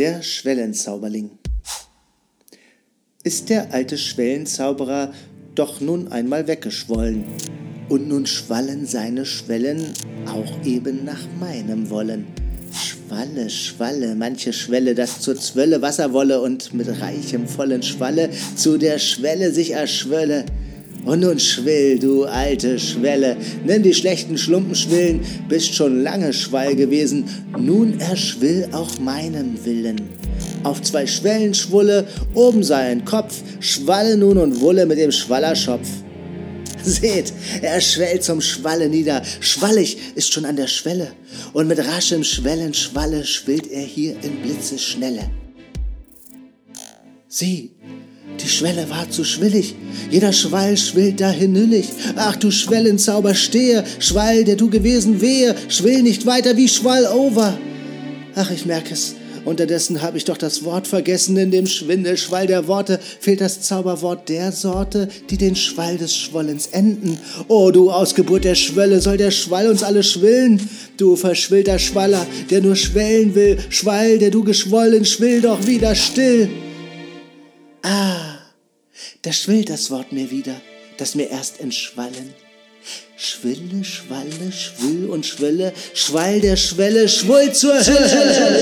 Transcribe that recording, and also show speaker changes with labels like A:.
A: Der Schwellenzauberling Ist der alte Schwellenzauberer doch nun einmal weggeschwollen, und nun schwallen seine Schwellen auch eben nach meinem Wollen. Schwalle, Schwalle, manche Schwelle, das zur Zwölle Wasser wolle und mit reichem vollen Schwalle zu der Schwelle sich erschwölle. Und nun schwill, du alte Schwelle, nimm die schlechten Schlumpen schwillen, bist schon lange Schwall gewesen, nun erschwill auch meinem Willen. Auf zwei Schwellen schwulle, oben sei ein Kopf, schwalle nun und wulle mit dem Schwallerschopf. Seht, er schwellt zum Schwalle nieder, schwallig ist schon an der Schwelle, und mit raschem Schwellen Schwalle schwillt er hier in Blitzeschnelle. Sieh, die Schwelle war zu schwillig, jeder Schwall schwillt da hinüllig. Ach du Schwellenzauber, stehe, Schwall, der du gewesen wehe, schwill nicht weiter wie Schwall over. Ach, ich merk es, Unterdessen habe ich doch das Wort vergessen, in dem Schwindelschwall der Worte fehlt das Zauberwort der Sorte, die den Schwall des Schwollens enden. O du Ausgeburt der Schwölle, soll der Schwall uns alle schwillen? Du verschwillter Schwaller, der nur schwellen will, Schwall, der du geschwollen, schwill doch wieder still. Ah, da schwillt das Wort mir wieder, das mir erst entschwallen. Schwille, schwalle, schwill und schwelle, schwall der Schwelle, schwull zur Hölle.